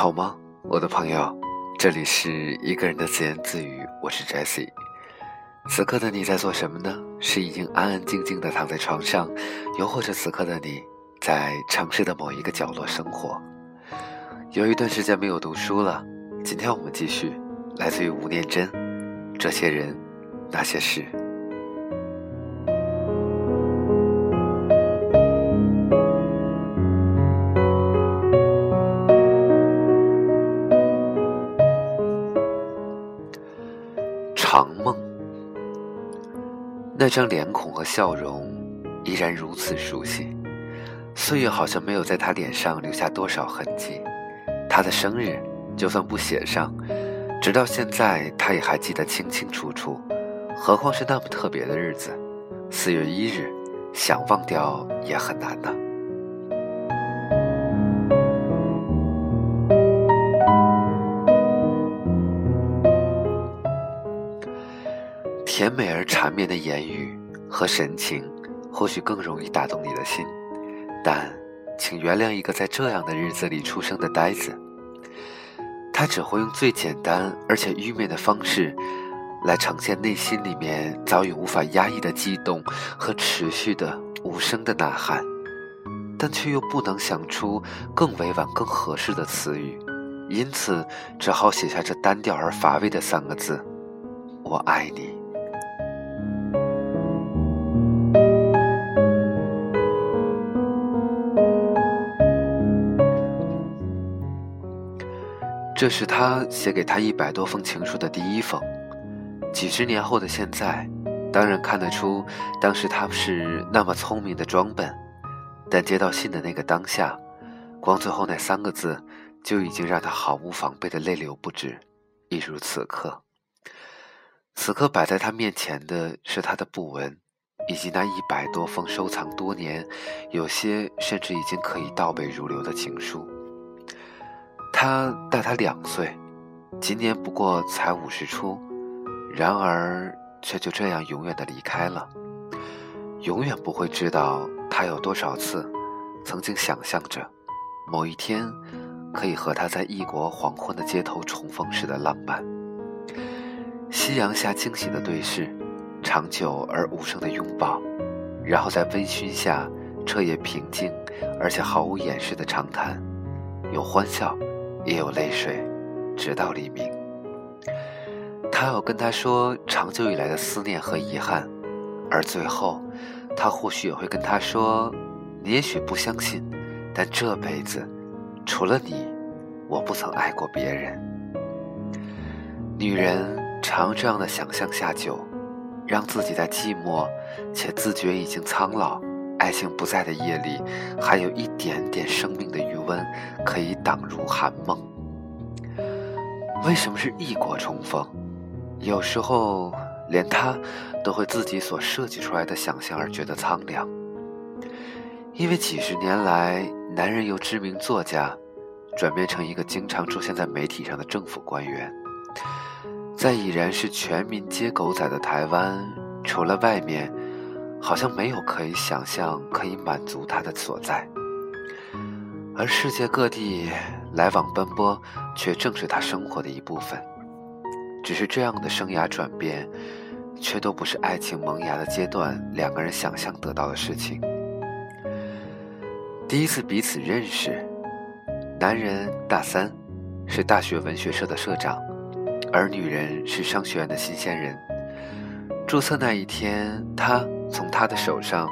好吗，我的朋友？这里是一个人的自言自语，我是 Jessie。此刻的你在做什么呢？是已经安安静静的躺在床上，又或者此刻的你在城市的某一个角落生活？有一段时间没有读书了，今天我们继续，来自于吴念真，《这些人，那些事》。那张脸孔和笑容依然如此熟悉，岁月好像没有在他脸上留下多少痕迹。他的生日就算不写上，直到现在他也还记得清清楚楚，何况是那么特别的日子，四月一日，想忘掉也很难呢。甜美而缠绵的言语和神情，或许更容易打动你的心，但，请原谅一个在这样的日子里出生的呆子。他只会用最简单而且愚昧的方式，来呈现内心里面早已无法压抑的激动和持续的无声的呐喊，但却又不能想出更委婉、更合适的词语，因此只好写下这单调而乏味的三个字：“我爱你。”这是他写给他一百多封情书的第一封。几十年后的现在，当然看得出当时他是那么聪明的装笨，但接到信的那个当下，光最后那三个字就已经让他毫无防备的泪流不止。一如此刻，此刻摆在他面前的是他的布文，以及那一百多封收藏多年、有些甚至已经可以倒背如流的情书。他大他两岁，今年不过才五十出，然而却就这样永远的离开了。永远不会知道他有多少次，曾经想象着，某一天可以和他在异国黄昏的街头重逢时的浪漫。夕阳下惊喜的对视，长久而无声的拥抱，然后在微醺下彻夜平静而且毫无掩饰的长谈，有欢笑。也有泪水，直到黎明。他要跟他说长久以来的思念和遗憾，而最后，他或许也会跟他说：“你也许不相信，但这辈子，除了你，我不曾爱过别人。”女人常这样的想象下酒，让自己在寂寞且自觉已经苍老。爱情不在的夜里，还有一点点生命的余温，可以挡入寒梦。为什么是异国重逢？有时候连他都会自己所设计出来的想象而觉得苍凉。因为几十年来，男人由知名作家转变成一个经常出现在媒体上的政府官员，在已然是全民皆狗仔的台湾，除了外面。好像没有可以想象可以满足他的所在，而世界各地来往奔波，却正是他生活的一部分。只是这样的生涯转变，却都不是爱情萌芽的阶段两个人想象得到的事情。第一次彼此认识，男人大三，是大学文学社的社长，而女人是商学院的新鲜人。注册那一天，他。从他的手上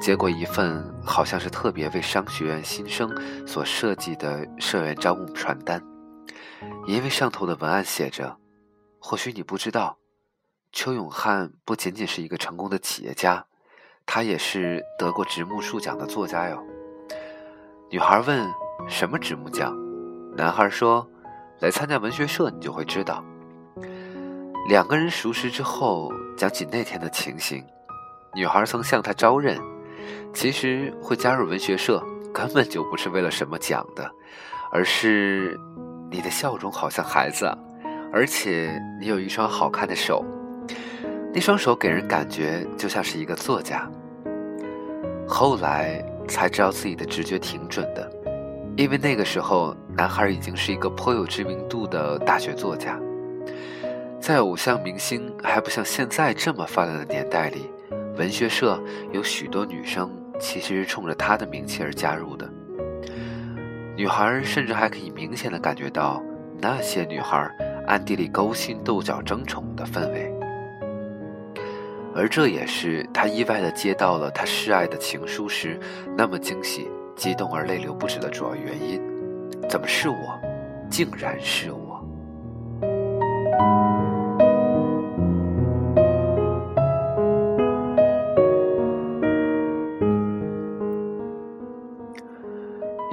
接过一份好像是特别为商学院新生所设计的社员招募传单，因为上头的文案写着：“或许你不知道，邱永汉不仅仅是一个成功的企业家，他也是得过直木树奖的作家哟。”女孩问：“什么直木奖？”男孩说：“来参加文学社，你就会知道。”两个人熟识之后，讲起那天的情形。女孩曾向他招认，其实会加入文学社根本就不是为了什么奖的，而是你的笑容好像孩子，啊而且你有一双好看的手，那双手给人感觉就像是一个作家。后来才知道自己的直觉挺准的，因为那个时候男孩已经是一个颇有知名度的大学作家。在偶像明星还不像现在这么发达的年代里，文学社有许多女生其实是冲着他的名气而加入的。女孩甚至还可以明显的感觉到那些女孩暗地里勾心斗角争宠的氛围，而这也是他意外的接到了他示爱的情书时那么惊喜、激动而泪流不止的主要原因。怎么是我？竟然是我！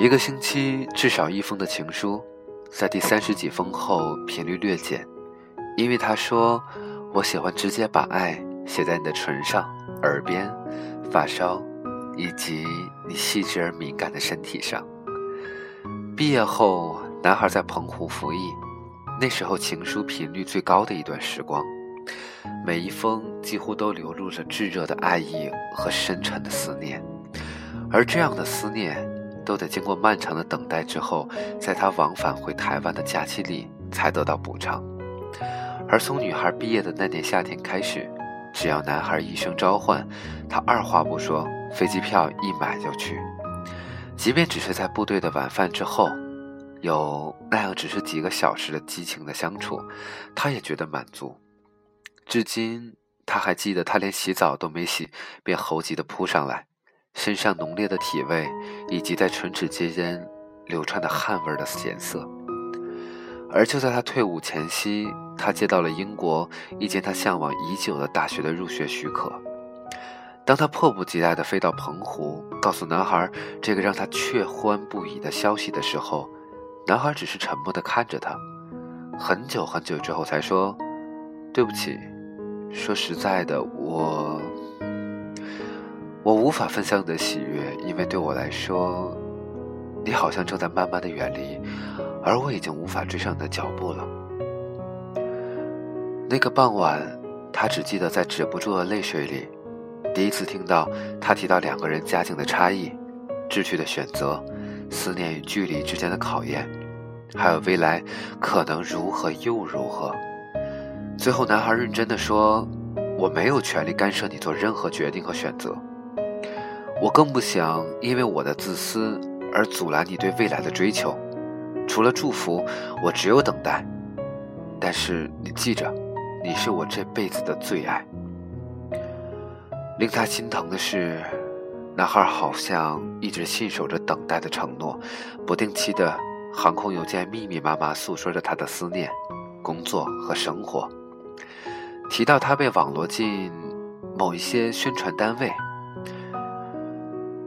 一个星期至少一封的情书，在第三十几封后频率略减，因为他说：“我喜欢直接把爱写在你的唇上、耳边、发梢，以及你细致而敏感的身体上。”毕业后，男孩在澎湖服役，那时候情书频率最高的一段时光，每一封几乎都流露着炙热的爱意和深沉的思念，而这样的思念。都得经过漫长的等待之后，在他往返回台湾的假期里才得到补偿。而从女孩毕业的那年夏天开始，只要男孩一声召唤，他二话不说，飞机票一买就去。即便只是在部队的晚饭之后，有那样只是几个小时的激情的相处，他也觉得满足。至今他还记得，他连洗澡都没洗，便猴急的扑上来。身上浓烈的体味，以及在唇齿之间流窜的汗味的咸涩。而就在他退伍前夕，他接到了英国一间他向往已久的大学的入学许可。当他迫不及待地飞到澎湖，告诉男孩这个让他却欢不已的消息的时候，男孩只是沉默地看着他，很久很久之后才说：“对不起，说实在的，我……”我无法分享你的喜悦，因为对我来说，你好像正在慢慢的远离，而我已经无法追上你的脚步了。那个傍晚，他只记得在止不住的泪水里，第一次听到他提到两个人家境的差异、志趣的选择、思念与距离之间的考验，还有未来可能如何又如何。最后，男孩认真的说：“我没有权利干涉你做任何决定和选择。”我更不想因为我的自私而阻拦你对未来的追求。除了祝福，我只有等待。但是你记着，你是我这辈子的最爱。令他心疼的是，男孩好像一直信守着等待的承诺，不定期的航空邮件密密麻麻诉说着他的思念、工作和生活。提到他被网罗进某一些宣传单位。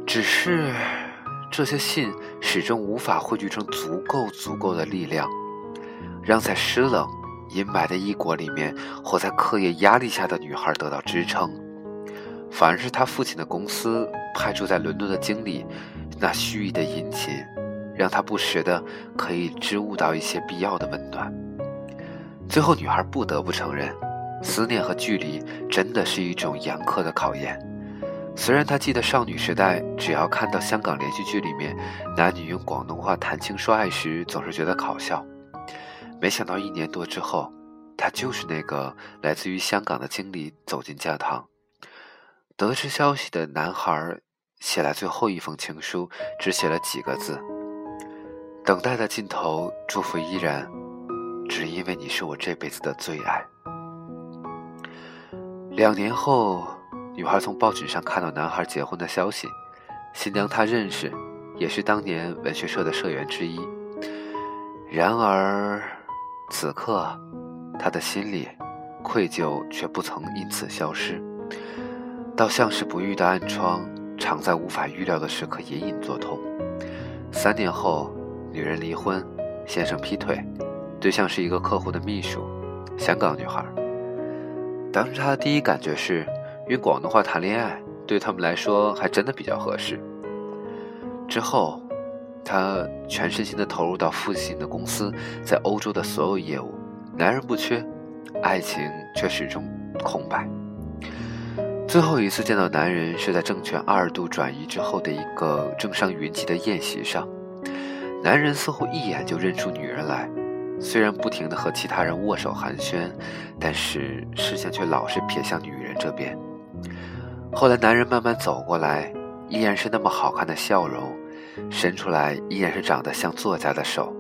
只是，这些信始终无法汇聚成足够足够的力量，让在湿冷、阴霾的异国里面活在课业压力下的女孩得到支撑。反而是他父亲的公司派驻在伦敦的经理，那蓄意的殷勤，让他不时的可以织悟到一些必要的温暖。最后，女孩不得不承认，思念和距离真的是一种严苛的考验。虽然他记得少女时代，只要看到香港连续剧里面男女用广东话谈情说爱时，总是觉得搞笑。没想到一年多之后，他就是那个来自于香港的经理走进教堂。得知消息的男孩写来最后一封情书，只写了几个字：“等待的尽头，祝福依然，只因为你是我这辈子的最爱。”两年后。女孩从报纸上看到男孩结婚的消息，新娘她认识，也是当年文学社的社员之一。然而，此刻，她的心里愧疚却不曾因此消失，倒像是不愈的暗疮，常在无法预料的时刻隐隐作痛。三年后，女人离婚，先生劈腿，对象是一个客户的秘书，香港女孩。当时她的第一感觉是。用广东话谈恋爱，对他们来说还真的比较合适。之后，他全身心的投入到父亲的公司在欧洲的所有业务，男人不缺，爱情却始终空白。最后一次见到男人是在政权二度转移之后的一个政商云集的宴席上，男人似乎一眼就认出女人来，虽然不停的和其他人握手寒暄，但是视线却老是瞥向女人这边。后来，男人慢慢走过来，依然是那么好看的笑容，伸出来依然是长得像作家的手。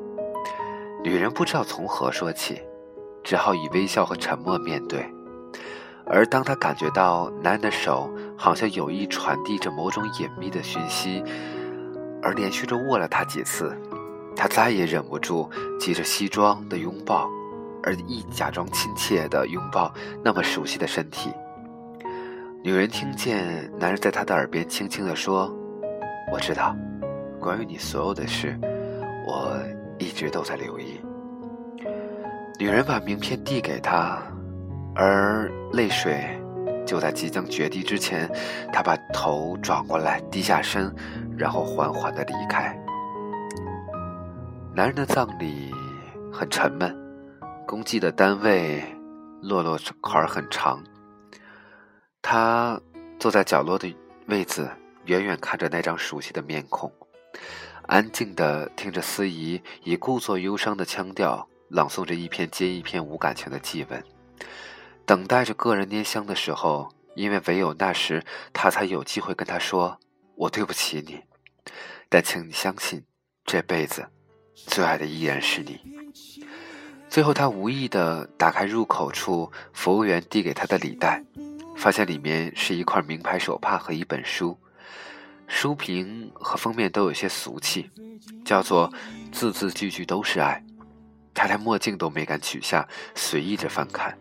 女人不知道从何说起，只好以微笑和沉默面对。而当她感觉到男人的手好像有意传递着某种隐秘的讯息，而连续着握了他几次，她再也忍不住急着西装的拥抱，而一假装亲切的拥抱那么熟悉的身体。女人听见男人在她的耳边轻轻地说：“我知道，关于你所有的事，我一直都在留意。”女人把名片递给他，而泪水就在即将决堤之前，她把头转过来，低下身，然后缓缓地离开。男人的葬礼很沉闷，公祭的单位落落坎很长。他坐在角落的位子，远远看着那张熟悉的面孔，安静地听着司仪以故作忧伤的腔调朗诵着一篇接一篇无感情的祭文，等待着个人拈香的时候，因为唯有那时他才有机会跟他说：“我对不起你，但请你相信，这辈子最爱的依然是你。”最后，他无意地打开入口处服务员递给他的礼袋。发现里面是一块名牌手帕和一本书，书评和封面都有些俗气，叫做“字字句句都是爱”。他连墨镜都没敢取下，随意着翻看。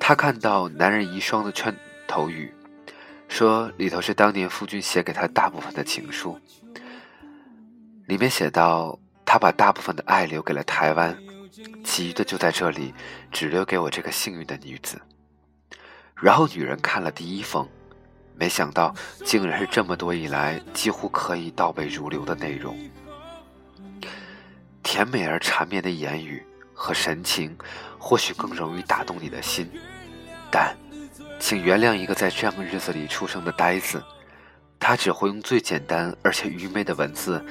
他看到男人遗孀的圈头语，说里头是当年夫君写给他大部分的情书，里面写道：“他把大部分的爱留给了台湾，其余的就在这里，只留给我这个幸运的女子。”然后女人看了第一封，没想到竟然是这么多以来几乎可以倒背如流的内容。甜美而缠绵的言语和神情，或许更容易打动你的心，但，请原谅一个在这样的日子里出生的呆子，他只会用最简单而且愚昧的文字，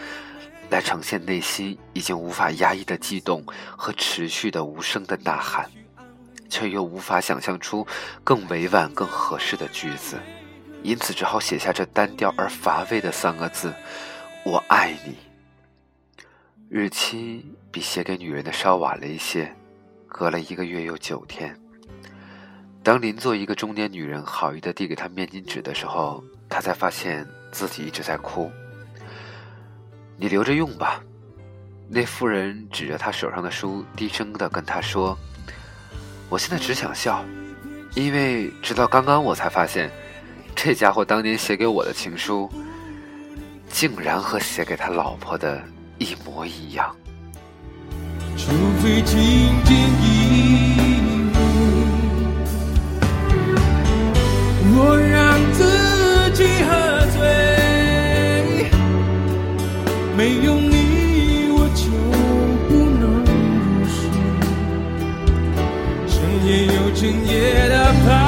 来呈现内心已经无法压抑的悸动和持续的无声的呐喊。却又无法想象出更委婉、更合适的句子，因此只好写下这单调而乏味的三个字：“我爱你。”日期比写给女人的稍晚了一些，隔了一个月又九天。当邻座一个中年女人好意的递给他面巾纸的时候，他才发现自己一直在哭。“你留着用吧。”那妇人指着他手上的书，低声的跟他说。我现在只想笑，因为直到刚刚我才发现，这家伙当年写给我的情书，竟然和写给他老婆的一模一样。除非听见一幕，我让自己喝醉，没有你我就。深夜的徘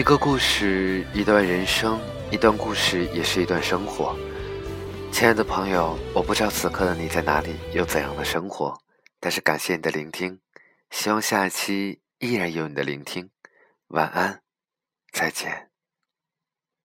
一个故事，一段人生，一段故事也是一段生活。亲爱的朋友，我不知道此刻的你在哪里，有怎样的生活，但是感谢你的聆听，希望下一期依然有你的聆听。晚安，再见。